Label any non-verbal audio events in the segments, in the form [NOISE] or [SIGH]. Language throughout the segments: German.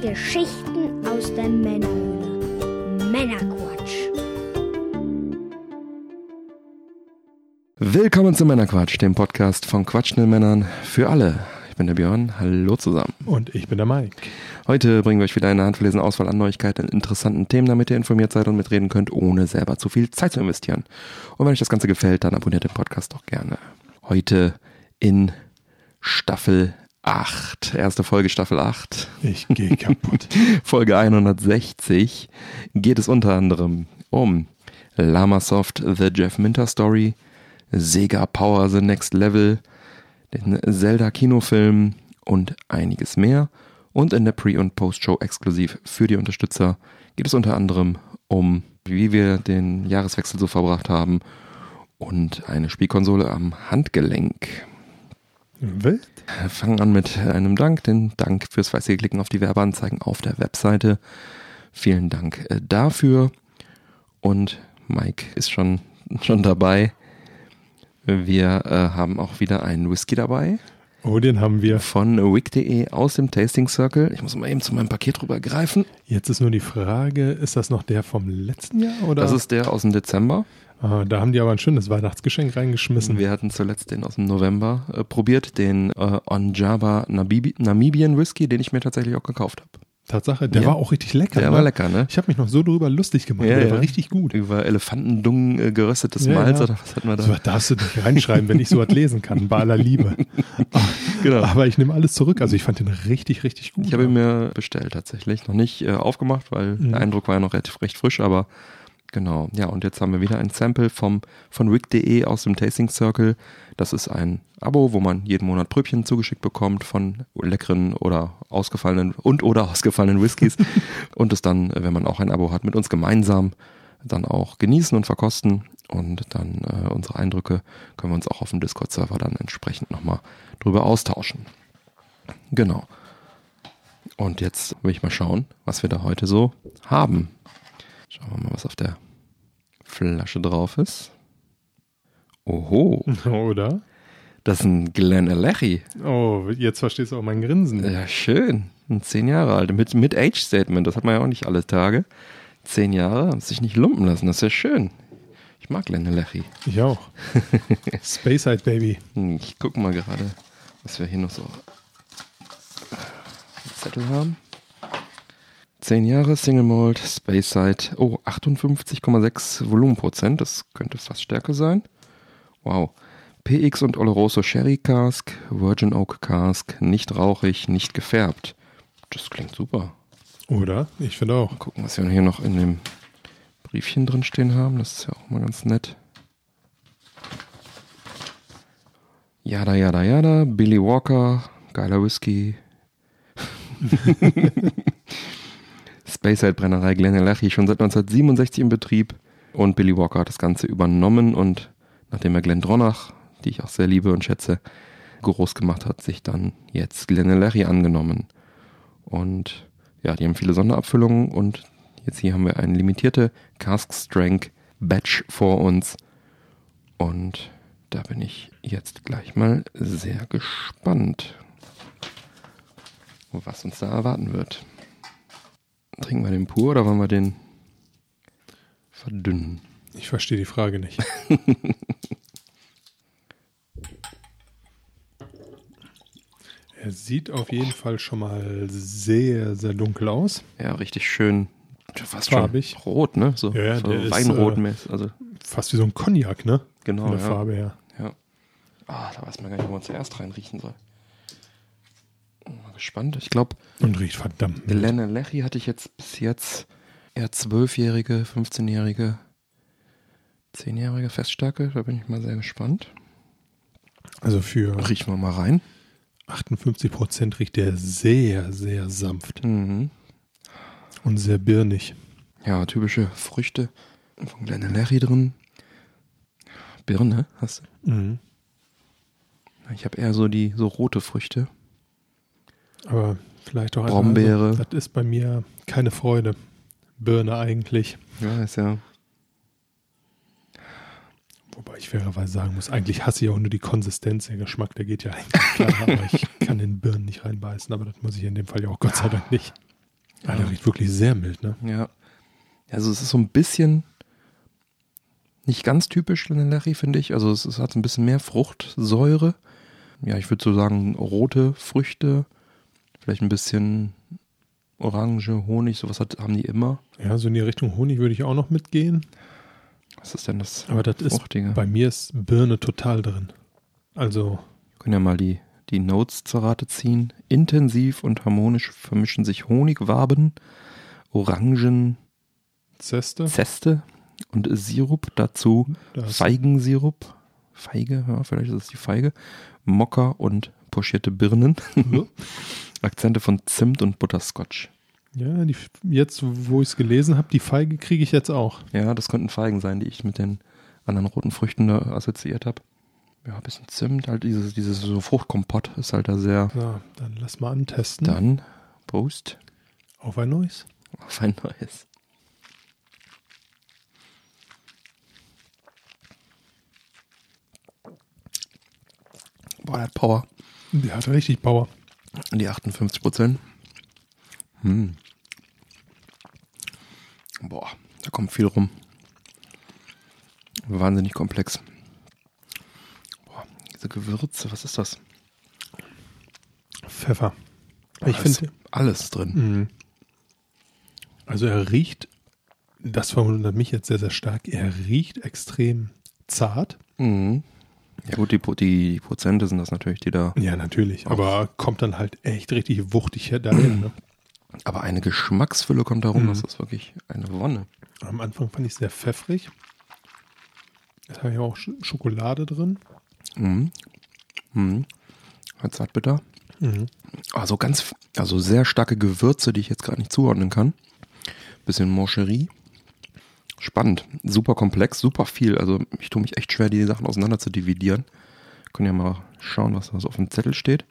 Geschichten aus der Männerhöhle. Männerquatsch. Willkommen zu Männerquatsch, dem Podcast von quatschenden Männern für alle. Ich bin der Björn, hallo zusammen. Und ich bin der Mike. Heute bringen wir euch wieder eine handverlesene Auswahl an Neuigkeiten und interessanten Themen, damit ihr informiert seid und mitreden könnt, ohne selber zu viel Zeit zu investieren. Und wenn euch das Ganze gefällt, dann abonniert den Podcast doch gerne. Heute in Staffel 8, erste Folge Staffel 8. Ich gehe kaputt. [LAUGHS] Folge 160 geht es unter anderem um Lamasoft The Jeff Minter Story, Sega Power The Next Level, den Zelda Kinofilm und einiges mehr. Und in der Pre- und Post-Show exklusiv für die Unterstützer geht es unter anderem um, wie wir den Jahreswechsel so verbracht haben und eine Spielkonsole am Handgelenk. Wild? Fangen an mit einem Dank, den Dank fürs fleißige Klicken auf die Werbeanzeigen auf der Webseite. Vielen Dank äh, dafür. Und Mike ist schon, [LAUGHS] schon dabei. Wir äh, haben auch wieder einen Whisky dabei Oh, den haben wir. von wick.de aus dem Tasting Circle. Ich muss mal eben zu meinem Paket rübergreifen. Jetzt ist nur die Frage, ist das noch der vom letzten Jahr? Oder? Das ist der aus dem Dezember. ah, da haben die aber ein schönes Weihnachtsgeschenk reingeschmissen. Wir hatten zuletzt den aus dem November äh, probiert, den äh, Onjaba Namibi Namibian Whisky, den ich mir tatsächlich auch gekauft habe. Tatsache, der Ja. war auch richtig lecker. Der ne? war lecker, ne? Ich habe mich noch so drüber lustig gemacht. Ja, aber der ja. war richtig gut. Über Elefantendungen äh, geröstetes Malz oder was hatten wir da? So darfst du nicht reinschreiben, wenn ich so was lesen kann, bei aller Liebe. [LAUGHS] Genau. Aber ich nehme alles zurück. Also ich fand den richtig, richtig gut. Ich habe ihn mir bestellt tatsächlich. Noch nicht äh, aufgemacht, weil Mhm. der Eindruck war ja noch recht, recht frisch, aber genau. Ja, und jetzt haben wir wieder ein Sample vom, von wick.de aus dem Tasting Circle. Das ist ein Abo, wo man jeden Monat Pröbchen zugeschickt bekommt von leckeren oder ausgefallenen und oder [LAUGHS] ausgefallenen Whiskys [LAUGHS] und es dann, wenn man auch ein Abo hat, mit uns gemeinsam dann auch genießen und verkosten und dann äh, unsere Eindrücke können wir uns auch auf dem Discord-Server dann entsprechend nochmal drüber austauschen. Genau. Und jetzt will ich mal schauen, was wir da heute so haben. Schauen wir mal, was auf der Flasche drauf ist. Oho, [LAUGHS] Oder? das ist ein Glen Alechi. Oh, jetzt verstehst du auch mein Grinsen. Ja, schön. Ein Zehn Jahre alt. Mit, mit Age-Statement. Das hat man ja auch nicht alle Tage. Zehn Jahre, haben sich nicht lumpen lassen. Das ist ja schön. Ich mag Glen Alechi. Ich auch. [LAUGHS] Space Baby. Ich gucke mal gerade, was wir hier noch so Zettel haben. 10 Jahre Single Malt, Space Side. Oh, 58,6 Volumenprozent. Das könnte fast Stärke sein. Wow. PX und Oloroso Sherry Cask, Virgin Oak Cask, nicht rauchig, nicht gefärbt. Das klingt super. Oder? Ich finde auch. Mal gucken, was wir hier noch in dem Briefchen drin stehen haben. Das ist ja auch mal ganz nett. Jada, jada, jada. Billy Walker, geiler Whisky. [LAUGHS] Speyside Brennerei Glenelachie schon seit 1967 in Betrieb. Und Billy Walker hat das Ganze übernommen und nachdem er Glenn Dronach, die ich auch sehr liebe und schätze, groß gemacht hat, sich dann jetzt Glenelachie angenommen. Und ja, die haben viele Sonderabfüllungen und jetzt hier haben wir eine limitierte Cask Strength Batch vor uns. Und da bin ich jetzt gleich mal sehr gespannt, was uns da erwarten wird. Trinken wir den pur oder wollen wir den verdünnen? Ich verstehe die Frage nicht. [LAUGHS] er sieht auf jeden Fall schon mal sehr, sehr dunkel aus. Ja, richtig schön. Fast Farbig. schon rot, ne? So, Ja, ja, so der ist, Weinrot. äh, also, Fast wie so ein Cognac, ne? genau. Von der ja. Farbe her. Ja. Ah, da weiß man gar nicht, wo man zuerst reinriechen soll. Gespannt. Ich glaube, Und riecht verdammt. Helene Lechy hatte ich jetzt bis jetzt eher zwölfjährige, 15-jährige, 10-jährige Feststärke. Da bin ich mal sehr gespannt. Also für Riechen wir mal rein. 58 Prozent riecht der sehr, sehr sanft Mhm. und sehr birnig. Ja, typische Früchte von Glenn Lechy drin. Birne hast du? Mhm. Ich habe eher so die so rote Früchte. Aber vielleicht auch Brombeere. Also, das ist bei mir keine Freude. Birne eigentlich. Ja, ist ja. Wobei ich fairerweise sagen muss, eigentlich hasse ich auch nur die Konsistenz. Der Geschmack, der geht ja eigentlich [LAUGHS] klar, aber ich kann in Birnen nicht reinbeißen. Aber das muss ich in dem Fall ja auch Gott sei Dank nicht. Ah, der riecht wirklich sehr mild, ne? Ja. Also es ist so ein bisschen nicht ganz typisch Larry, finde ich. Also es, es hat ein bisschen mehr Fruchtsäure. Ja, ich würde so sagen, rote Früchte, vielleicht ein bisschen Orange, Honig, sowas hat, haben die immer. Ja, so in die Richtung Honig würde ich auch noch mitgehen. Was ist denn das? Aber das ist, Fruchtige? bei mir ist Birne total drin. Also, Wir können ja mal die, die Notes zur Rate ziehen. Intensiv und harmonisch vermischen sich Honigwaben, Orangen, Zeste, Zeste und Sirup. Dazu das, Feigensirup. Feige, ja, vielleicht ist es die Feige. Mokka und pochierte Birnen. [LAUGHS] Akzente von Zimt und Butterscotch. ja, die, jetzt, wo ich es gelesen habe, die Feige kriege ich jetzt auch. Ja, das könnten Feigen sein, die ich mit den anderen roten Früchten da assoziiert habe. Ja, ein bisschen Zimt, halt dieses, dieses so Fruchtkompott ist halt da sehr. So, dann lass mal antesten. Dann Prost Auf ein neues. auf ein neues. Boah, der hat Power. Der hat richtig Power. Die 58 Prozent. Hm. Boah, da kommt viel rum. Wahnsinnig komplex. Boah, diese Gewürze, was ist das? Pfeffer. Ich finde, alles drin. Mhm. also er riecht, das verwundert mich jetzt sehr, sehr stark, er riecht extrem zart. Mhm. Ja gut, die, Pro- die Prozente sind das natürlich, die da. Ja, natürlich. Aber kommt dann halt echt richtig wuchtig dahin. Ne? Aber eine Geschmacksfülle kommt da rum, Mhm. das ist wirklich eine Wonne. Am Anfang fand ich es sehr pfeffrig. Jetzt habe ich auch Sch Schokolade drin. Mhm. Mhm. Hat zartbitter. Mhm. Also ganz, also sehr starke Gewürze, die ich jetzt gerade nicht zuordnen kann. Bisschen Mancherie. Spannend, super komplex, super viel. Also ich tue mich echt schwer, die Sachen auseinander zu dividieren. Können ja mal schauen, was da so auf dem Zettel steht.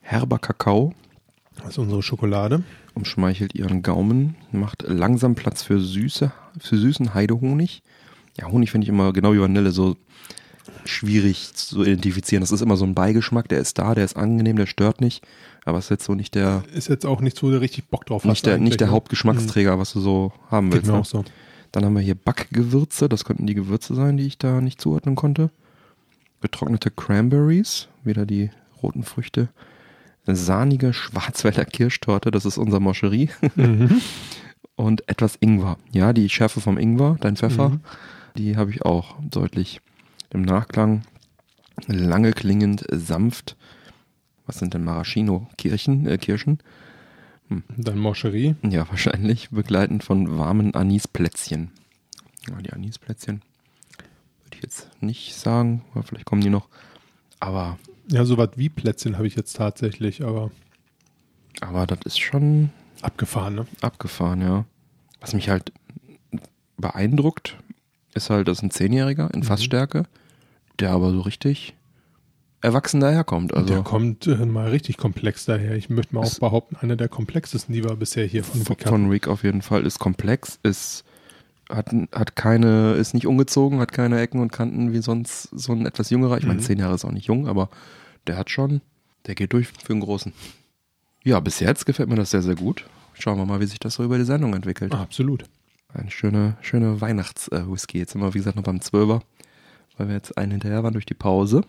Herber Kakao Das ist unsere Schokolade. umschmeichelt ihren Gaumen, macht langsam Platz für Süße, für süßen Heidehonig. Ja, Honig finde ich immer genau wie Vanille so schwierig zu identifizieren. Das ist immer so ein Beigeschmack, der ist da, der ist angenehm, der stört nicht, aber es ist jetzt so nicht der Ist jetzt auch nicht so der richtig Bock drauf. hast nicht der, nicht der? Hauptgeschmacksträger, was du so haben Mhm. Geht willst. mir Ne? auch so. Dann haben wir hier Backgewürze, das könnten die Gewürze sein, die ich da nicht zuordnen konnte. Getrocknete Cranberries, wieder die roten Früchte. Sahnige Schwarzwälder Kirschtorte, das ist unser Moscherie. Mhm. [LAUGHS] Und etwas Ingwer. Ja, die Schärfe vom Ingwer, dein Pfeffer, Mhm. die habe ich auch deutlich im Nachklang. Lange klingend, sanft. Was sind denn Maraschino-Kirchen, äh, Kirschen? Dann Moscherie. Ja, wahrscheinlich. Begleitend von warmen Anisplätzchen. Ja, die Anisplätzchen würde ich jetzt nicht sagen, aber vielleicht kommen die noch. Aber, Ja, sowas wie Plätzchen habe ich jetzt tatsächlich, aber aber das ist schon abgefahren, ne? abgefahren, ja. Was mich halt beeindruckt, ist halt, das ist ein Zehnjähriger in Mhm. Fassstärke, der aber so richtig erwachsen daherkommt. der Also kommt äh, mal richtig komplex daher. Ich möchte mal auch behaupten, einer der komplexesten, die wir bisher hier von Rick von Rick auf jeden Fall ist komplex, ist hat, hat keine, ist nicht ungezogen, hat keine Ecken und Kanten wie sonst so ein etwas jüngerer. Ich meine, Mhm. zehn Jahre ist auch nicht jung, aber der hat schon, der geht durch für einen großen. Ja, bis jetzt gefällt mir das sehr, sehr gut. Schauen wir mal, wie sich das so über die Sendung entwickelt. Absolut. Eine schöne, schöne Weihnachts-Whisky. Jetzt sind wir, wie gesagt, noch beim Zwölfer, weil wir jetzt einen hinterher waren durch die Pause.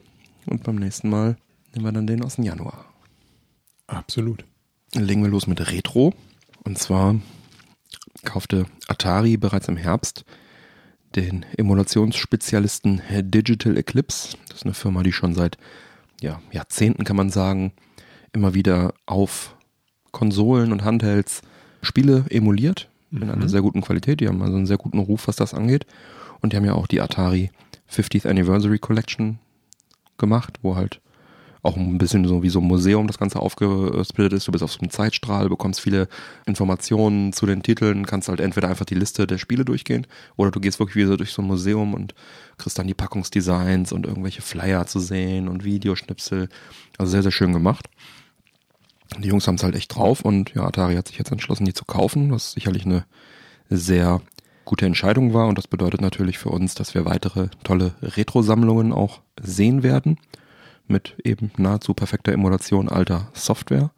Und beim nächsten Mal nehmen wir dann den aus dem Januar. Absolut. legen wir los mit Retro. Und zwar kaufte Atari bereits im Herbst den Emulationsspezialisten Digital Eclipse. Das ist eine Firma, die schon seit ja, Jahrzehnten, kann man sagen, immer wieder auf Konsolen und Handhelds Spiele emuliert. In einer sehr guten Qualität. Die haben also einen sehr guten Ruf, was das angeht. Und die haben ja auch die Atari 50th Anniversary Collection gemacht, wo halt auch ein bisschen so wie so ein Museum das Ganze aufgesplittet ist. Du bist auf so einem Zeitstrahl, bekommst viele Informationen zu den Titeln, kannst halt entweder einfach die Liste der Spiele durchgehen oder du gehst wirklich wie so durch so ein Museum und kriegst dann die Packungsdesigns und irgendwelche Flyer zu sehen und Videoschnipsel. Also sehr, sehr schön gemacht. Die Jungs haben es halt echt drauf und ja, Atari hat sich jetzt entschlossen, die zu kaufen, was sicherlich eine sehr gute Entscheidung war und das bedeutet natürlich für uns, dass wir weitere tolle Retro-Sammlungen auch sehen werden mit eben nahezu perfekter Emulation alter Software.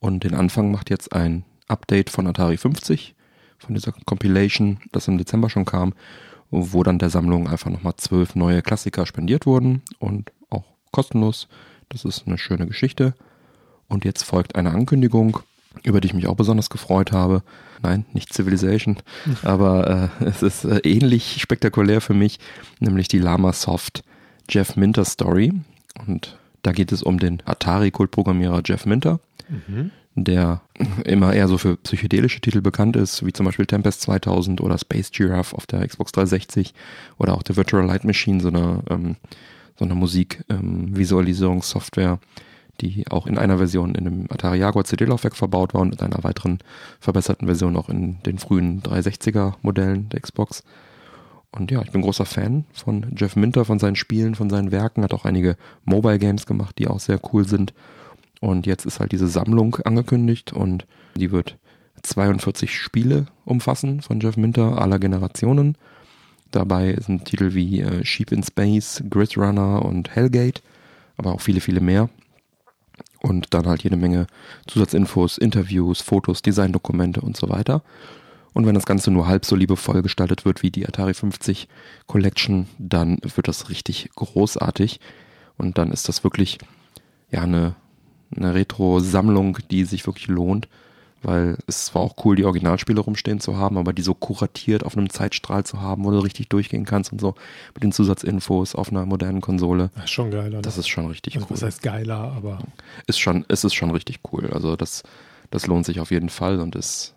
Und den Anfang macht jetzt ein Update von Atari 50, von dieser Compilation, das im Dezember schon kam, wo dann der Sammlung einfach nochmal zwölf neue Klassiker spendiert wurden und auch kostenlos. Das ist eine schöne Geschichte. Und jetzt folgt eine Ankündigung, über die ich mich auch besonders gefreut habe. Nein, nicht Civilization, [LAUGHS] aber äh, es ist äh, ähnlich spektakulär für mich, nämlich die Lama Soft Jeff Minter Story. Und da geht es um den Atari-Kultprogrammierer Jeff Minter, Mhm. der immer eher so für psychedelische Titel bekannt ist, wie zum Beispiel Tempest 2000 oder Space Giraffe auf der Xbox 360 oder auch der Virtual Light Machine, so eine, ähm, so eine Musikvisualisierungssoftware, die auch in einer Version in dem Atari Jaguar CD-Laufwerk verbaut war und in einer weiteren verbesserten Version auch in den frühen 360er Modellen der Xbox. Und ja, ich bin großer Fan von Jeff Minter, von seinen Spielen, von seinen Werken, hat auch einige Mobile Games gemacht, die auch sehr cool sind. Und jetzt ist halt diese Sammlung angekündigt und die wird 42 Spiele umfassen von Jeff Minter aller Generationen. Dabei sind Titel wie äh, Sheep in Space, Grid Runner und Hellgate, aber auch viele, viele mehr. Und dann halt jede Menge Zusatzinfos, Interviews, Fotos, Designdokumente und so weiter. Und wenn das Ganze nur halb so liebevoll gestaltet wird wie die Atari 50 Collection, dann wird das richtig großartig. Und dann ist das wirklich ja eine, eine Retro-Sammlung, die sich wirklich lohnt. Weil es war auch cool, die Originalspiele rumstehen zu haben, aber die so kuratiert auf einem Zeitstrahl zu haben, wo du richtig durchgehen kannst und so mit den Zusatzinfos auf einer modernen Konsole. Das ist schon geiler. Das ne? ist schon richtig also, cool. Was heißt geiler, aber Ist schon, es ist schon richtig cool. Also das, das lohnt sich auf jeden Fall und ist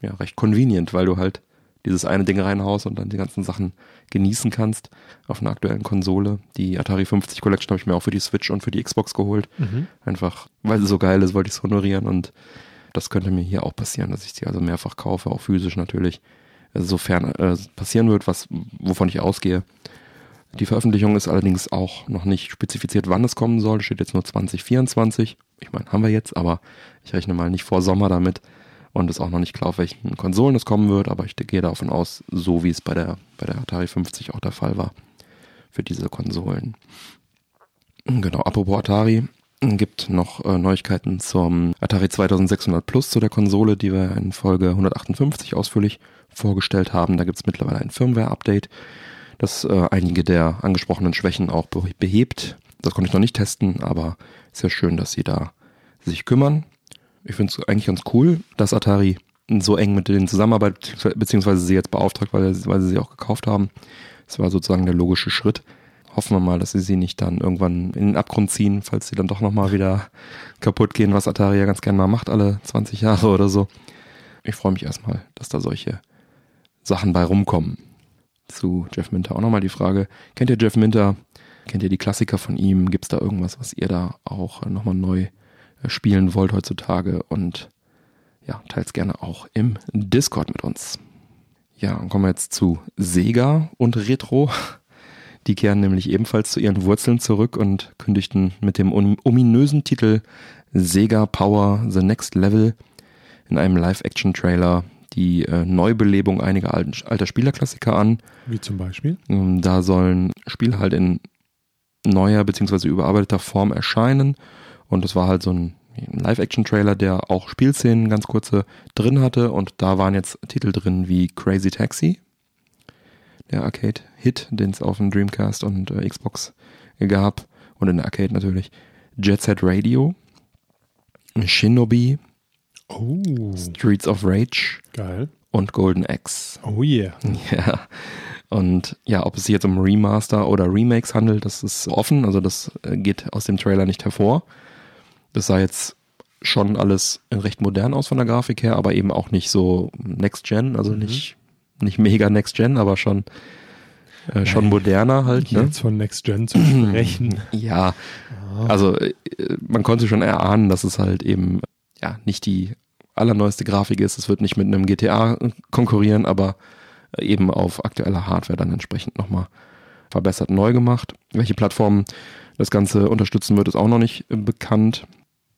ja recht convenient, weil du halt dieses eine Ding reinhaust und dann die ganzen Sachen genießen kannst auf einer aktuellen Konsole. Die Atari 50 Collection habe ich mir auch für die Switch und für die Xbox geholt. mhm. Einfach, weil sie so geil ist, wollte ich es honorieren und das könnte mir hier auch passieren, dass ich sie also mehrfach kaufe, auch physisch natürlich. Sofern äh, passieren wird, was, wovon ich ausgehe. Die Veröffentlichung ist allerdings auch noch nicht spezifiziert, wann es kommen soll. Steht jetzt nur 2024. Ich meine, haben wir jetzt, aber ich rechne mal nicht vor Sommer damit. Und ist auch noch nicht klar, auf welchen Konsolen es kommen wird, aber ich gehe davon aus, so wie es bei der, bei der Atari 50 auch der Fall war, für diese Konsolen. Genau, apropos Atari, gibt noch äh, Neuigkeiten zum Atari 2600 Plus, zu der Konsole, die wir in Folge 158 ausführlich vorgestellt haben. Da gibt es mittlerweile ein Firmware-Update, das äh, einige der angesprochenen Schwächen auch be behebt. Das konnte ich noch nicht testen, aber ja schön, dass sie da sich kümmern. Ich finde es eigentlich ganz cool, dass Atari so eng mit denen zusammenarbeitet, beziehungsweise sie jetzt beauftragt, weil, weil sie sie auch gekauft haben. Das war sozusagen der logische Schritt. Hoffen wir mal, dass sie sie nicht dann irgendwann in den Abgrund ziehen, falls sie dann doch nochmal wieder kaputt gehen, was Atari ja ganz gerne mal macht, alle 20 Jahre oder so. Ich freue mich erstmal, dass da solche Sachen bei rumkommen. Zu Jeff Minter auch nochmal die Frage, kennt ihr Jeff Minter? Kennt ihr die Klassiker von ihm? Gibt es da irgendwas, was ihr da auch nochmal neu spielen wollt heutzutage? Und ja, teils gerne auch im Discord mit uns. Ja, dann kommen wir jetzt zu Sega und Retro. Die kehren nämlich ebenfalls zu ihren Wurzeln zurück und kündigten mit dem ominösen Titel Sega Power The Next Level in einem Live-Action-Trailer die äh, Neubelebung einiger alten, alter Spielerklassiker an. wie zum Beispiel? Ähm, Da sollen Spiele halt in neuer bzw. überarbeiteter Form erscheinen. Und das war halt so ein Live-Action-Trailer, der auch Spielszenen ganz kurze drin hatte. Und da waren jetzt Titel drin wie Crazy Taxi, der Arcade-Hit, den es auf dem Dreamcast und äh, Xbox gab. Und in der Arcade natürlich. Jet Set Radio, Shinobi, Oh, Streets of Rage geil. und Golden Axe. Oh yeah. [LAUGHS] Ja. Und ja, ob es sich jetzt um Remaster oder Remakes handelt, das ist offen. Also das äh, geht aus dem Trailer nicht hervor. Das sah jetzt schon alles recht modern aus von der Grafik her, aber eben auch nicht so Next Gen, also Mhm. nicht, nicht mega Next Gen, aber schon, äh, schon moderner halt. Ne? Jetzt von Next Gen zu sprechen. [CLEARS THROAT] Ja, also äh, man konnte schon erahnen, dass es halt eben ja nicht die allerneueste Grafik ist. Es wird nicht mit einem GTA konkurrieren, aber eben auf aktueller Hardware dann entsprechend nochmal verbessert neu gemacht. Welche Plattformen das Ganze unterstützen wird, ist auch noch nicht äh, bekannt.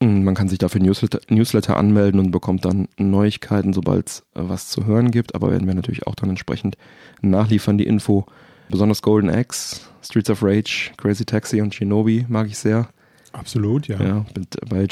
Man kann sich dafür Newsletter, Newsletter anmelden und bekommt dann Neuigkeiten, sobald es äh, was zu hören gibt. Aber werden wir natürlich auch dann entsprechend nachliefern, die Info. Besonders Golden Axe, Streets of Rage, Crazy Taxi und Shinobi mag ich sehr. Absolut, ja. Ja, mit, bei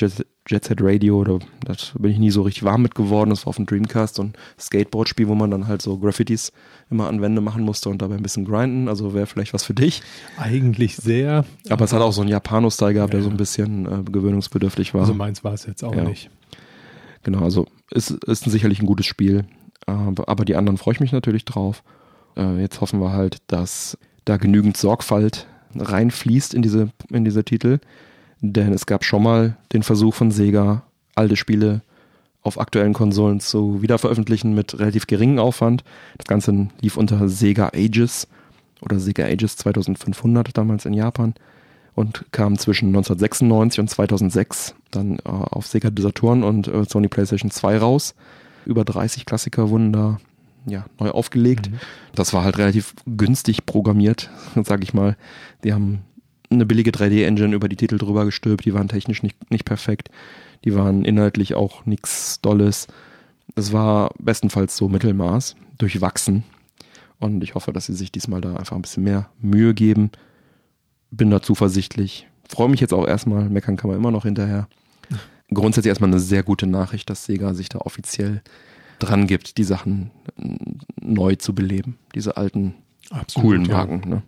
Jet, Set Radio, da, da bin ich nie so richtig warm mit geworden. Das war auf dem Dreamcast so ein Skateboard-Spiel, wo man dann halt so Graffitis immer an Wände machen musste und dabei ein bisschen grinden. Also wäre vielleicht was für dich. Eigentlich sehr. Aber es hat auch so einen Japano-Style gehabt, der so ein bisschen äh, gewöhnungsbedürftig war. Also meins war es jetzt auch Ja. nicht. Genau, also ist, ist sicherlich ein gutes Spiel. Aber, aber die anderen freue ich mich natürlich drauf. Äh, jetzt hoffen wir halt, dass da genügend Sorgfalt reinfließt in diese, in diese Titel. Denn es gab schon mal den Versuch von Sega, alte Spiele auf aktuellen Konsolen zu wiederveröffentlichen mit relativ geringem Aufwand. Das Ganze lief unter Sega Ages oder Sega Ages 2500 damals in Japan und kam zwischen 1996 und 2006 dann äh, auf Sega Saturn und äh, Sony PlayStation 2 raus. Über 30 Klassiker wurden da ja, neu aufgelegt. Das war halt relativ günstig programmiert, [LAUGHS] sag ich mal. Die haben eine billige 3D-Engine über die Titel drüber gestülpt, die waren technisch nicht, nicht perfekt. Die waren inhaltlich auch nichts Dolles. Es war bestenfalls so Mittelmaß, durchwachsen. Und ich hoffe, dass sie sich diesmal da einfach ein bisschen mehr Mühe geben. Bin da zuversichtlich. Freue mich jetzt auch erstmal, meckern kann man immer noch hinterher. Grundsätzlich erstmal eine sehr gute Nachricht, dass Sega sich da offiziell dran gibt, die Sachen n- neu zu beleben. Diese alten, Absolut, coolen ja. Marken. Ne?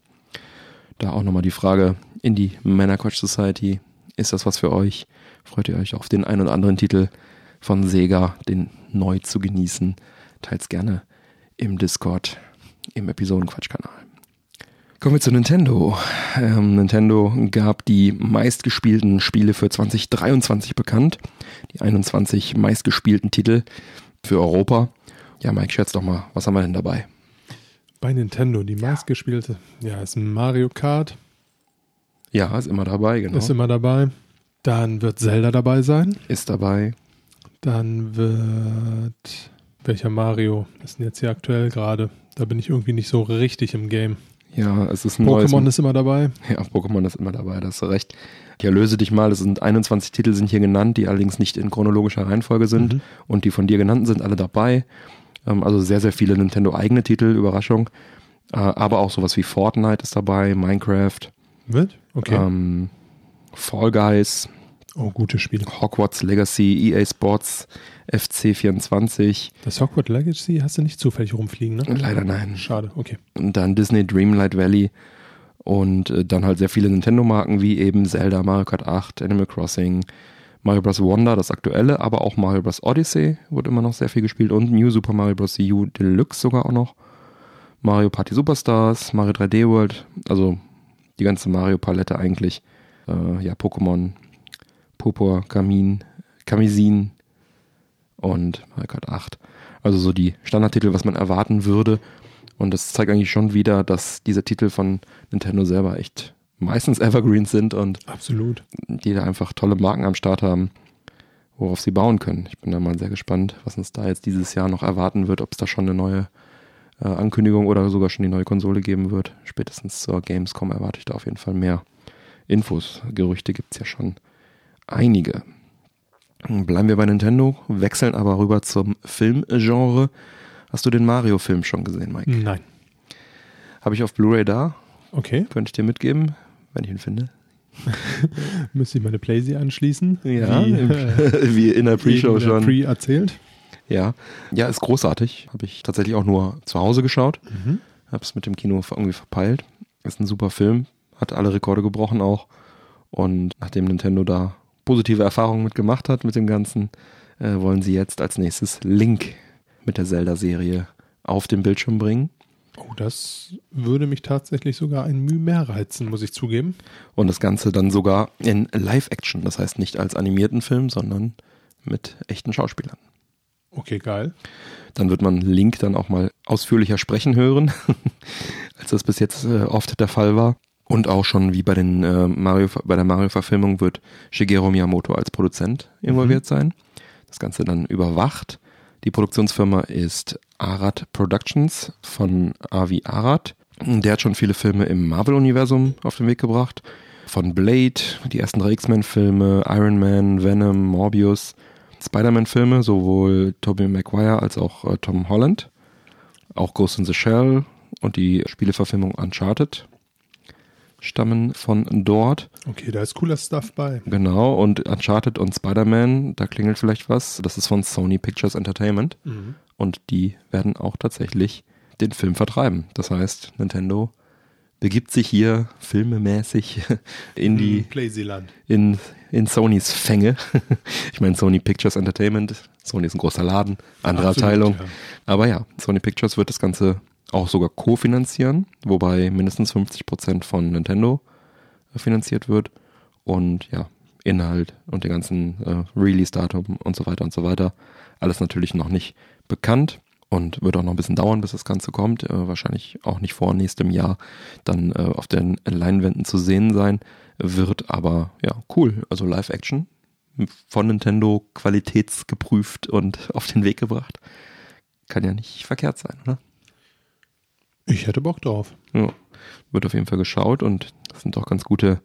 Da auch nochmal die Frage in die Männerquatsch Society. Ist das was für euch? Freut ihr euch auf den ein oder anderen Titel von Sega, den neu zu genießen? Teils gerne im Discord, im Episodenquatsch-Kanal. Kommen wir zu Nintendo. Ähm, Nintendo gab die meistgespielten Spiele für 2023 bekannt. Die 21 meistgespielten Titel für Europa. Ja, Mike, schätz doch mal, was haben wir denn dabei? Bei Nintendo, die meistgespielte, ja, ist Mario Kart, Ja, ist immer dabei, genau. ist immer dabei. Dann wird Zelda dabei sein. ist dabei. Dann wird. Welcher Mario ist denn jetzt hier aktuell gerade? Da bin ich irgendwie nicht so richtig im Game. Ja, es ist ein Pokémon ist immer dabei. Ja, Pokémon ist immer dabei, da hast du recht. Ich erlöse dich mal, es sind 21 Titel sind hier genannt, die allerdings nicht in chronologischer Reihenfolge sind Mhm. und die von dir genannten sind alle dabei. Ähm, also sehr, sehr viele Nintendo eigene Titel, Überraschung. Äh, aber auch sowas wie Fortnite ist dabei, Minecraft, Wird? Okay. ähm, Fall Guys, oh, gute Spiele. Hogwarts Legacy, EA Sports, FC24. Das Hogwarts Legacy hast du nicht zufällig rumfliegen, ne? Leider nein. Schade, okay. Und dann Disney Dreamlight Valley und äh, dann halt sehr viele Nintendo-Marken wie eben Zelda, Mario Kart 8, Animal Crossing, Mario Bros. Wonder, das aktuelle, aber auch Mario Bros. Odyssey wird immer noch sehr viel gespielt und New Super Mario Bros. U Deluxe sogar auch noch. Mario Party Superstars, Mario 3D World, also die ganze Mario-Palette eigentlich. Äh, ja, Pokémon, Purpur, Kamin, Kamisin und Mario Kart 8. Also so die Standardtitel, was man erwarten würde. Und das zeigt eigentlich schon wieder, dass diese Titel von Nintendo selber echt meistens Evergreens sind und Absolut. die da einfach tolle Marken am Start haben, worauf sie bauen können. Ich bin da mal sehr gespannt, was uns da jetzt dieses Jahr noch erwarten wird, ob es da schon eine neue äh, Ankündigung oder sogar schon die neue Konsole geben wird. Spätestens zur Gamescom erwarte ich da auf jeden Fall mehr Infos. Gerüchte gibt es ja schon einige. Bleiben wir bei Nintendo, wechseln aber rüber zum Filmgenre. Hast du den Mario-Film schon gesehen, Mike? Nein. Habe ich auf Blu-ray da, Okay. könnte ich dir mitgeben, wenn ich ihn finde. [LAUGHS] Müsste ich meine Playsee anschließen? Ja, Wie, äh, [LAUGHS] wie in der Pre-Show schon. Pre erzählt. Ja, ja, ist großartig. Habe ich tatsächlich auch nur zu Hause geschaut. Mhm. Habe es mit dem Kino irgendwie verpeilt. Ist ein super Film. Hat alle Rekorde gebrochen auch. Und nachdem Nintendo da positive Erfahrungen mit gemacht hat mit dem Ganzen, äh, wollen sie jetzt als nächstes Link mit der Zelda-Serie auf den Bildschirm bringen. Oh, das würde mich tatsächlich sogar ein Mühe mehr reizen, muss ich zugeben. Und das Ganze dann sogar in Live-Action. Das heißt nicht als animierten Film, sondern mit echten Schauspielern. Okay, geil. Dann wird man Link dann auch mal ausführlicher sprechen hören, [LAUGHS] als das bis jetzt äh, oft der Fall war. Und auch schon wie bei den äh, Mario, bei der Mario-Verfilmung wird Shigeru Miyamoto als Produzent involviert sein. Das Ganze dann überwacht. Die Produktionsfirma ist Arad Productions von Avi Arad. Der hat schon viele Filme im Marvel-Universum auf den Weg gebracht. Von Blade, die ersten drei X-Men-Filme, Iron Man, Venom, Morbius, Spider-Man-Filme, sowohl Tobey Maguire als auch äh, Tom Holland. Auch Ghost in the Shell und die Spieleverfilmung Uncharted. stammen von dort. Okay, da ist cooler Stuff bei. Genau, und Uncharted und Spider-Man, da klingelt vielleicht was. Das ist von Sony Pictures Entertainment. Mhm. Und die werden auch tatsächlich den Film vertreiben. Das heißt, Nintendo begibt sich hier filmemäßig in die Mhm. Playsealand. in, in Sonys Fänge. [LAUGHS] ich meine, Sony Pictures Entertainment, Sony ist ein großer Laden, andere Absolut, Abteilung. ja. Aber ja, Sony Pictures wird das Ganze auch sogar kofinanzieren, wobei mindestens 50 Prozent von Nintendo äh, finanziert wird. Und ja, Inhalt und den ganzen äh, Release-Datum und so weiter und so weiter. Alles natürlich noch nicht bekannt und wird auch noch ein bisschen dauern, bis das Ganze kommt. Äh, wahrscheinlich auch nicht vor nächstem Jahr dann äh, auf den Leinwänden zu sehen sein wird. Aber ja, cool. Also Live-Action von Nintendo qualitätsgeprüft und [LAUGHS] auf den Weg gebracht. Kann ja nicht verkehrt sein, oder? Ich hätte Bock drauf. Ja, wird auf jeden Fall geschaut und das sind doch ganz gute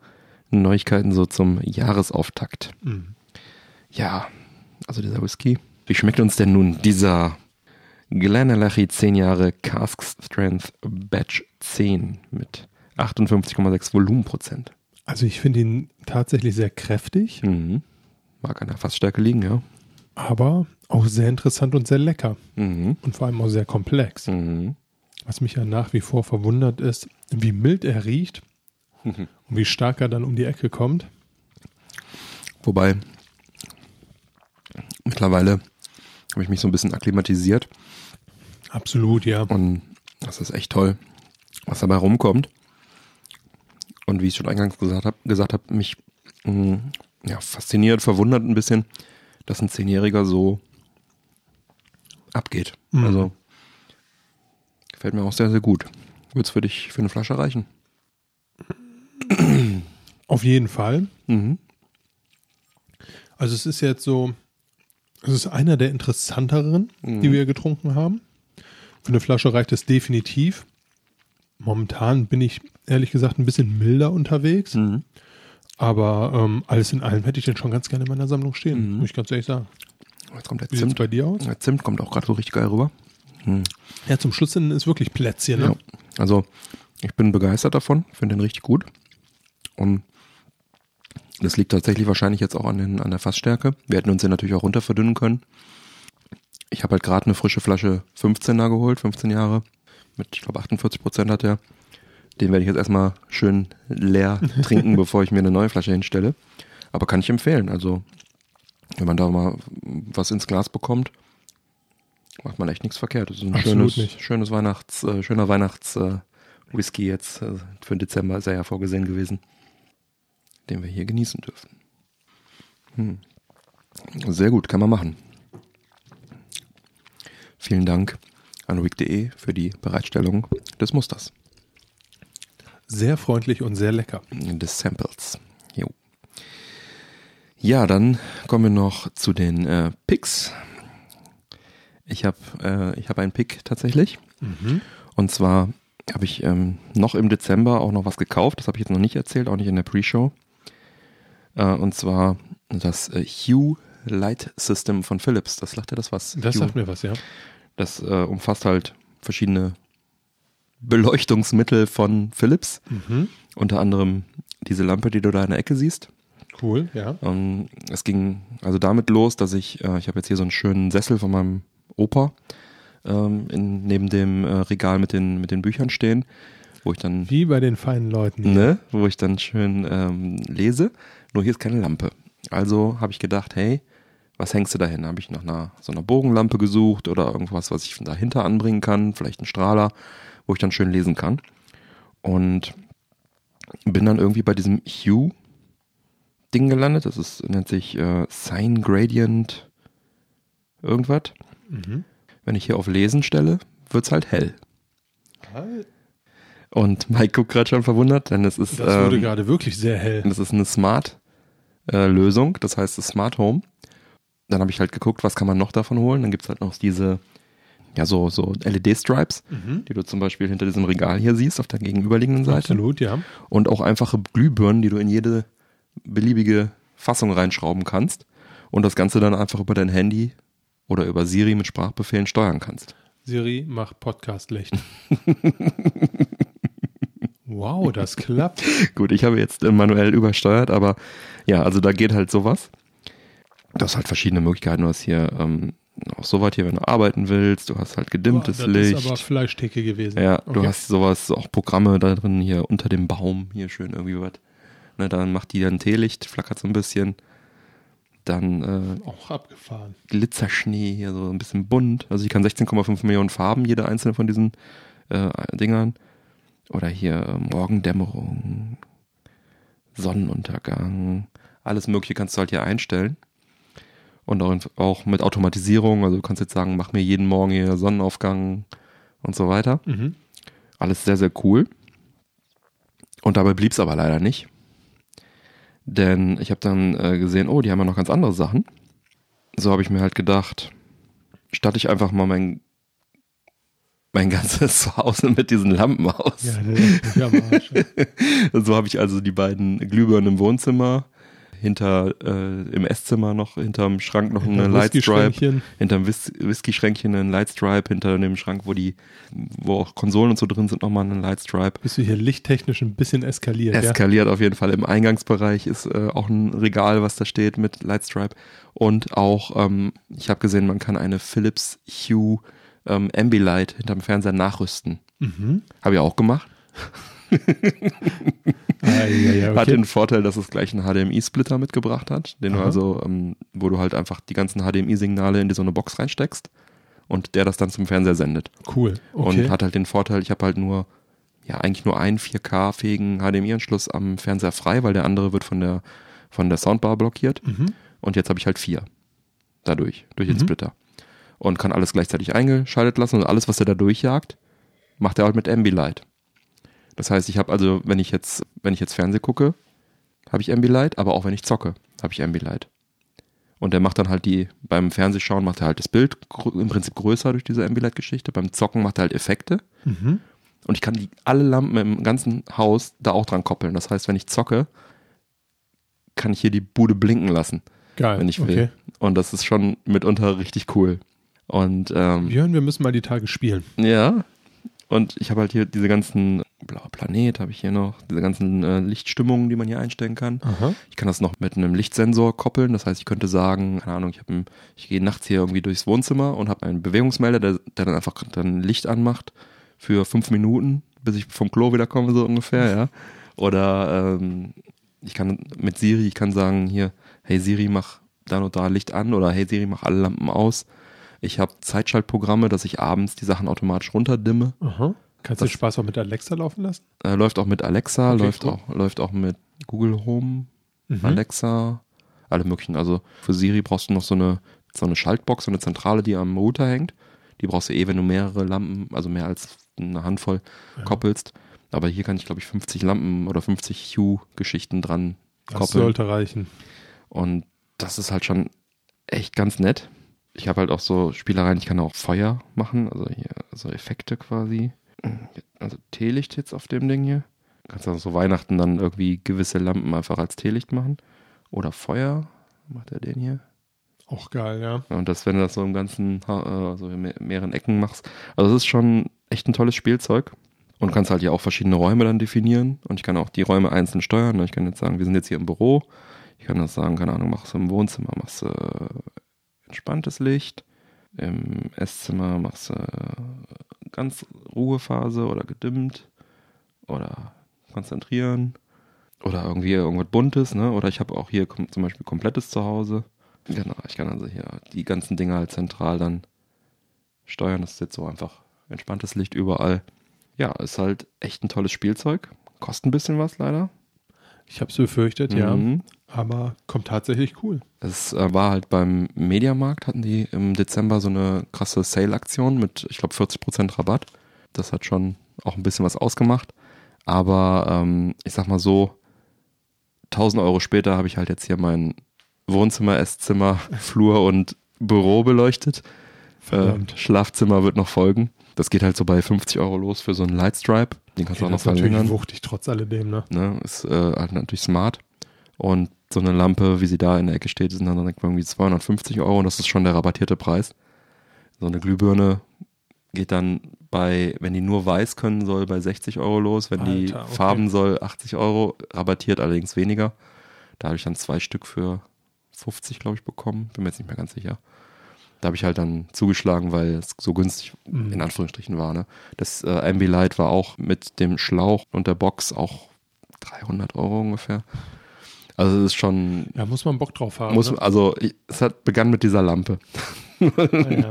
Neuigkeiten so zum Jahresauftakt. Mhm. Ja, also dieser Whisky. Wie schmeckt uns denn nun dieser Glenallachie 10 Jahre Cask Strength Batch 10 mit 58,6 Volumenprozent? Also ich finde ihn tatsächlich sehr kräftig, Mhm. Mag an der Fassstärke liegen, ja. aber auch sehr interessant und sehr lecker. Mhm. Und vor allem auch sehr komplex. Mhm. Was mich ja nach wie vor verwundert ist, wie mild er riecht [LAUGHS] und wie stark er dann um die Ecke kommt. Wobei, mittlerweile habe ich mich so ein bisschen akklimatisiert Absolut, ja. und das ist echt toll, was dabei rumkommt. Und wie ich schon eingangs gesagt habe, gesagt hab, mich mh, ja, fasziniert, verwundert ein bisschen, dass ein Zehnjähriger so abgeht. Mhm. Also gefällt mir auch sehr, sehr gut. Wird es für dich für eine Flasche reichen? Auf jeden Fall. Mhm. Also es ist jetzt so, es ist einer der interessanteren, die wir getrunken haben. Für eine Flasche reicht es definitiv. Momentan bin ich ehrlich gesagt ein bisschen milder unterwegs, Mhm. aber ähm, alles in allem hätte ich den schon ganz gerne in meiner Sammlung stehen, muss ich ganz ehrlich sagen. Jetzt kommt der Wie Zimt. bei dir aus? Der Zimt kommt auch gerade so richtig geil rüber. Mhm. Ja, zum Schluss ist wirklich Plätzchen, ne? Ja. Also, ich bin begeistert davon, finde den richtig gut. Und das liegt tatsächlich wahrscheinlich jetzt auch an, den, an der Fassstärke. Wir hätten uns den natürlich auch runter verdünnen können. Ich habe halt gerade eine frische Flasche 15er geholt, 15 Jahre. Mit, ich glaube, 48 Prozent hat der. Den werde ich jetzt erstmal schön leer [LAUGHS] trinken, bevor ich mir eine neue Flasche hinstelle. Aber kann ich empfehlen. Also, wenn man da mal was ins Glas bekommt, macht man echt nichts verkehrt. Das ist ein Absolut schönes, nicht. schönes Weihnachts, äh, schöner Weihnachts äh, jetzt. Äh, für den Dezember ist er ja vorgesehen gewesen, den wir hier genießen dürfen. Hm. Sehr gut, kann man machen. Vielen Dank an week.de für die Bereitstellung des Musters, Sehr freundlich und sehr lecker. des Samples. Jo. Ja, dann kommen wir noch zu den äh, Picks. Ich habe äh, ich hab einen Pick tatsächlich. Und zwar habe ich ähm, noch im Dezember auch noch was gekauft. Das habe ich jetzt noch nicht erzählt, auch nicht in der Pre-Show. Äh, und zwar das äh, Hue Light System von Philips. Das sagt dir das was? Das sagt mir was, ja. Das äh, umfasst halt verschiedene Beleuchtungsmittel von Philips. Mhm. Unter anderem diese Lampe, die du da in der Ecke siehst. Cool, ja. Ähm, es ging also damit los, dass ich, äh, ich habe jetzt hier so einen schönen Sessel von meinem Opa ähm, in, neben dem äh, Regal mit den, mit den Büchern stehen, wo ich dann, Wie bei den feinen Leuten. hier. ne, wo ich dann schön ähm, lese. Nur hier ist keine Lampe. Also habe ich gedacht, hey, was hängst du da hin? Habe ich nach einer so einer Bogenlampe gesucht oder irgendwas, was ich dahinter anbringen kann, vielleicht einen Strahler, wo ich dann schön lesen kann. Und bin dann irgendwie bei diesem Hue Ding gelandet. Das ist, nennt sich äh, Sign Gradient irgendwas. Mhm. Wenn ich hier auf Lesen stelle, wird's halt hell. Und Mike guckt gerade schon verwundert, denn es ist, Das wurde ähm, gerade wirklich sehr hell. das ist eine Smart-Lösung, das heißt das Smart Home. Dann habe ich halt geguckt, was kann man noch davon holen. Dann gibt's halt noch diese, ja, so, so LED-Stripes, Mhm. die du zum Beispiel hinter diesem Regal hier siehst, auf der gegenüberliegenden Seite. Absolut, ja. Und auch einfache Glühbirnen, die du in jede beliebige Fassung reinschrauben kannst. Und das Ganze dann einfach über dein Handy oder über Siri mit Sprachbefehlen steuern kannst. Siri, mach Podcast Licht. [LAUGHS] Wow, das klappt. Gut, ich habe jetzt manuell übersteuert, aber ja, also da geht halt sowas. Du hast halt verschiedene Möglichkeiten. Du hast hier ähm, auch so weit hier, wenn du arbeiten willst. Du hast halt gedimmtes das Licht. ist aber Fleischtheke gewesen. Ja, du Okay. hast sowas, auch Programme da drin, hier unter dem Baum, hier schön irgendwie was. Ne, dann macht die dann Teelicht, flackert so ein bisschen. Dann äh, Auch abgefahren. Glitzerschnee, hier so ein bisschen bunt. Also ich kann 16,5 Millionen Farben, jede einzelne von diesen äh, Dingern. Oder hier äh, Morgendämmerung, Sonnenuntergang, alles mögliche kannst du halt hier einstellen. Und auch, auch mit Automatisierung, also du kannst jetzt sagen, mach mir jeden Morgen hier Sonnenaufgang und so weiter. Mhm. Alles sehr, sehr cool. Und dabei blieb es aber leider nicht. Denn ich habe dann äh, gesehen, oh, die haben ja noch ganz andere Sachen. So habe ich mir halt gedacht, statte ich einfach mal mein, mein [LAUGHS] ganzes Zuhause mit diesen Lampen aus. Ja, der ist Arsch. [LAUGHS] So habe ich also die beiden Glühbirnen im Wohnzimmer, hinter äh, im Esszimmer noch, hinterm Schrank noch eine Lightstripe, Whisky-Schränkchen. hinterm Whis Whisky-Schränkchen eine Lightstripe, hinter dem Schrank, wo die, wo auch Konsolen und so drin sind, nochmal eine Lightstripe. Bist du hier lichttechnisch ein bisschen eskaliert, ja? Eskaliert auf jeden Fall. Im Eingangsbereich ist äh, auch ein Regal, was da steht mit Lightstripe. Und auch, ähm, ich habe gesehen, man kann eine Philips Hue ähm, Ambilight hinterm Fernseher nachrüsten. Mhm. Habe ich auch gemacht. Ah, ja, ja, Hat den Vorteil, dass es gleich einen HDMI-Splitter mitgebracht hat, den du also, ähm, wo du halt einfach die ganzen HDMI-Signale in die so eine Box reinsteckst und der das dann zum Fernseher sendet. Cool. Okay. Und hat halt den Vorteil, ich habe halt nur, ja, eigentlich nur einen 4K-fähigen HDMI-Anschluss am Fernseher frei, weil der andere wird von der, von der Soundbar blockiert. mhm. Und jetzt habe ich halt vier. Dadurch, durch den Mhm. Splitter. Und kann alles gleichzeitig eingeschaltet lassen und alles, was er da durchjagt, macht er halt mit Ambilight. Das heißt, ich habe also, wenn ich jetzt, wenn ich jetzt Fernseh gucke, habe ich Ambilight, aber auch wenn ich zocke, habe ich Ambilight. Und der macht dann halt die, beim Fernsehschauen macht er halt das Bild im Prinzip größer durch diese Ambilight-Geschichte. Beim Zocken macht er halt Effekte. Mhm. Und ich kann die, alle Lampen im ganzen Haus da auch dran koppeln. Das heißt, wenn ich zocke, kann ich hier die Bude blinken lassen Geil. wenn ich will. Okay. Und das ist schon mitunter richtig cool. Und ähm, Björn, wir müssen mal die Tage spielen. ja, und ich habe halt hier diese ganzen blauer Planet habe ich hier noch, diese ganzen äh, Lichtstimmungen, die man hier einstellen kann. Aha. Ich kann das noch mit einem Lichtsensor koppeln. Das heißt, ich könnte sagen, keine Ahnung, ich ich gehe nachts hier irgendwie durchs Wohnzimmer und habe einen Bewegungsmelder, der, der dann einfach dann Licht anmacht für fünf Minuten, bis ich vom Klo wieder komme so ungefähr, ja. Oder ähm, ich kann mit Siri, ich kann sagen hier, hey Siri, mach da und da Licht an oder hey Siri, mach alle Lampen aus. Ich habe Zeitschaltprogramme, dass ich abends die Sachen automatisch runterdimme. Aha. Kannst du Das- den Spaß auch mit Alexa laufen lassen? Äh, läuft auch mit Alexa, Okay, läuft, cool. auch, läuft auch mit Google Home, Mhm. Alexa, alle möglichen. Also für Siri brauchst du noch so eine, so eine Schaltbox, so eine Zentrale, die am Router hängt. Die brauchst du eh, wenn du mehrere Lampen, also mehr als eine Handvoll Ja. koppelst. Aber hier kann ich, glaube ich, 50 Lampen oder 50 Hue-Geschichten dran Das koppeln. sollte reichen. Und das ist halt schon echt ganz nett. Ich habe halt auch so Spielereien, ich kann auch Feuer machen, also hier so Effekte quasi. Also Teelicht jetzt auf dem Ding hier. Kannst du so Weihnachten dann irgendwie gewisse Lampen einfach als Teelicht machen. Oder Feuer, macht er den hier. Auch geil, ja. Und das, wenn du das so im ganzen, also in mehr- mehreren Ecken machst. Also es ist schon echt ein tolles Spielzeug. Und du kannst halt ja auch verschiedene Räume dann definieren. Und ich kann auch die Räume einzeln steuern. Ich kann jetzt sagen, wir sind jetzt hier im Büro. Ich kann das sagen, keine Ahnung, machst du im Wohnzimmer, machst du entspanntes Licht. Im Esszimmer machst du ganz Ruhephase oder gedimmt. Oder konzentrieren. Oder irgendwie irgendwas Buntes, ne? Oder ich habe auch hier zum Beispiel komplettes Zuhause. Genau, ich kann also hier die ganzen Dinge halt zentral dann steuern. Das ist jetzt so einfach entspanntes Licht überall. Ja, ist halt echt ein tolles Spielzeug. Kostet ein bisschen was leider. Ich habe es befürchtet, ja. Aber kommt tatsächlich cool. Es äh, war halt beim Mediamarkt, hatten die im Dezember so eine krasse Sale-Aktion mit, ich glaube, 40% Rabatt. Das hat schon auch ein bisschen was ausgemacht. Aber ähm, ich sag mal so, 1000 Euro später habe ich halt jetzt hier mein Wohnzimmer, Esszimmer, [LAUGHS] Flur und Büro beleuchtet. Verdammt. Äh, Schlafzimmer wird noch folgen. Das geht halt so bei 50 Euro los für so einen Lightstripe. Den kannst du auch Okay, noch das ist natürlich verlängern. wuchtig trotz alledem, ne? Ne? Ist äh, halt natürlich smart. Und so eine Lampe, wie sie da in der Ecke steht, sind dann irgendwie 250 Euro und das ist schon der rabattierte Preis. So eine Glühbirne geht dann bei, wenn die nur weiß können soll, bei 60 Euro los. Wenn die Alter, okay. Farben soll, 80 Euro. Rabattiert allerdings weniger. Da habe ich dann zwei Stück für 50, glaube ich, bekommen. Bin mir jetzt nicht mehr ganz sicher. Da habe ich halt dann zugeschlagen, weil es so günstig Mhm. in Anführungsstrichen war. Ne? Das äh, Ambilight war auch mit dem Schlauch und der Box auch 300 Euro ungefähr. Also es ist schon, Ja, muss man Bock drauf haben. muss, ne? also ich, es hat begann mit dieser Lampe. ja, ja.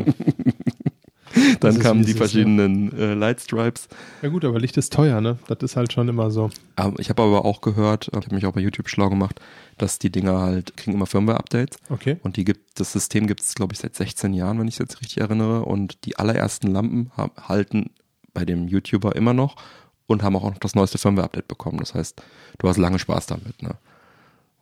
Dann ist, kamen die ist, verschiedenen äh, Lightstripes. ja gut, aber Licht ist teuer, ne? Das ist halt schon immer so. Aber ich habe aber auch gehört, ich habe mich auch bei YouTube schlau gemacht, dass die Dinger halt kriegen immer Firmware-Updates Okay. und die gibt, das System gibt es, glaube ich, seit 16 Jahren, wenn ich es jetzt richtig erinnere. Und die allerersten Lampen ha- halten bei dem YouTuber immer noch und haben auch noch das neueste Firmware-Update bekommen. Das heißt, du hast lange Spaß damit, ne?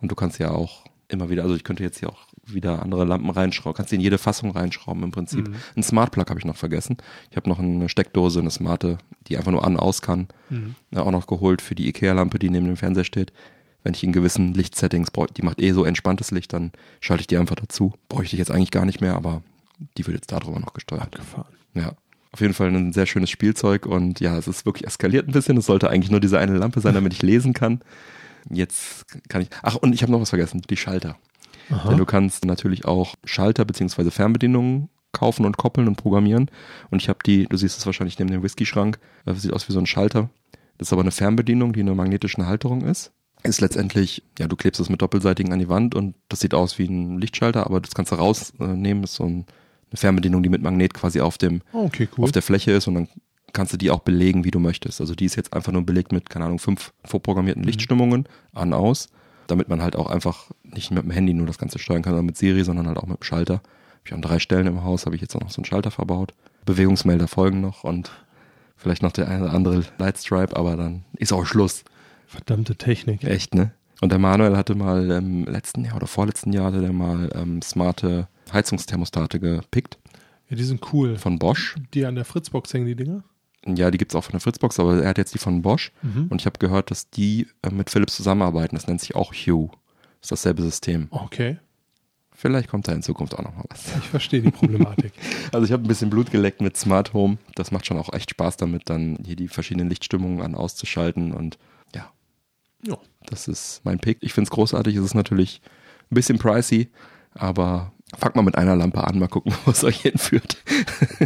Und du kannst ja auch immer wieder, also ich könnte jetzt hier auch wieder andere Lampen reinschrauben, kannst die in jede Fassung reinschrauben im Prinzip. Ein Smart Plug habe ich noch vergessen. Ich habe noch eine Steckdose, eine smarte, die einfach nur an aus kann. Ja, auch noch geholt für die Ikea-Lampe, die neben dem Fernseher steht. Wenn ich in gewissen Lichtsettings brauche, die macht eh so entspanntes Licht, dann schalte ich die einfach dazu. Bräuchte ich jetzt eigentlich gar nicht mehr, aber die wird jetzt darüber noch gesteuert. Gefahren. Ja. Auf jeden Fall ein sehr schönes Spielzeug und ja, es ist wirklich eskaliert ein bisschen. Es sollte eigentlich nur diese eine Lampe sein, damit ich lesen kann. Jetzt kann ich. Ach, und ich habe noch was vergessen, die Schalter. Aha. Denn du kannst natürlich auch Schalter beziehungsweise Fernbedienungen kaufen und koppeln und programmieren. Und ich habe die, du siehst es wahrscheinlich neben dem Whisky-Schrank, das sieht aus wie so ein Schalter. Das ist aber eine Fernbedienung, die in einer magnetischen Halterung ist. Ist letztendlich, ja, du klebst es mit doppelseitigen an die Wand und das sieht aus wie ein Lichtschalter, aber das kannst du rausnehmen. Das ist so ein, eine Fernbedienung, die mit Magnet quasi auf dem, okay, cool. auf der Fläche ist und dann kannst du die auch belegen, wie du möchtest. Also die ist jetzt einfach nur belegt mit, keine Ahnung, fünf vorprogrammierten Mhm. Lichtstimmungen an, aus, damit man halt auch einfach nicht mit dem Handy nur das Ganze steuern kann oder mit Siri, sondern halt auch mit dem Schalter. Hab ich an drei Stellen im Haus, habe ich jetzt auch noch so einen Schalter verbaut. Bewegungsmelder folgen noch und vielleicht noch der eine oder andere Lightstripe, aber dann ist auch Schluss. Verdammte Technik. Echt, ne? Und der Manuel hatte mal im letzten Jahr oder vorletzten Jahr hatte der mal ähm, smarte Heizungsthermostate gepickt Ja, die sind cool. von Bosch. Die an der Fritzbox hängen, die Dinger? Ja, die gibt's auch von der Fritzbox, aber er hat jetzt die von Bosch. Mhm. Und ich habe gehört, dass die äh, mit Philips zusammenarbeiten. Das nennt sich auch Hue. ist dasselbe System. Okay. Vielleicht kommt da in Zukunft auch noch mal was. Ich verstehe die Problematik. [LAUGHS] Also ich habe ein bisschen Blut geleckt mit Smart Home. Das macht schon auch echt Spaß damit, dann hier die verschiedenen Lichtstimmungen an auszuschalten. Und ja, ja. das ist mein Pick. Ich finde es großartig. Es ist natürlich ein bisschen pricey, aber fangt mal mit einer Lampe an, mal gucken, [LAUGHS] wo es euch hinführt.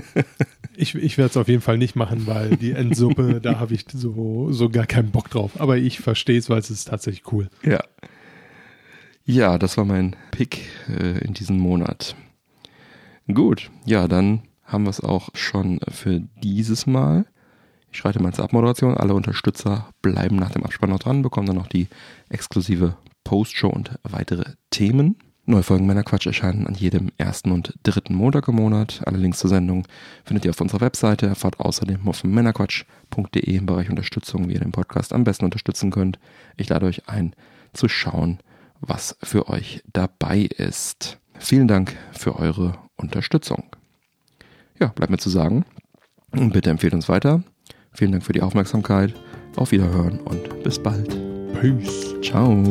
[LAUGHS] Ich, ich werde es auf jeden Fall nicht machen, weil die [LAUGHS] Endsuppe, da habe ich so, so gar keinen Bock drauf. Aber ich verstehe es, weil es ist tatsächlich cool. Ja. Ja, das war mein Pick äh, in diesem Monat. Gut, ja, dann haben wir es auch schon für dieses Mal. Ich schreite mal zur Abmoderation. Alle Unterstützer bleiben nach dem Abspann noch dran, bekommen dann noch die exklusive Postshow und weitere Themen. Neue Folgen Männerquatsch erscheinen an jedem ersten und dritten Montag im Monat. Alle Links zur Sendung findet ihr auf unserer Webseite. Erfahrt außerdem auf männerquatsch.de im Bereich Unterstützung, wie ihr den Podcast am besten unterstützen könnt. Ich lade euch ein, zu schauen, was für euch dabei ist. Vielen Dank für eure Unterstützung. Ja, bleibt mir zu sagen. Bitte empfehlt uns weiter. Vielen Dank für die Aufmerksamkeit. Auf Wiederhören und bis bald. Peace. Ciao.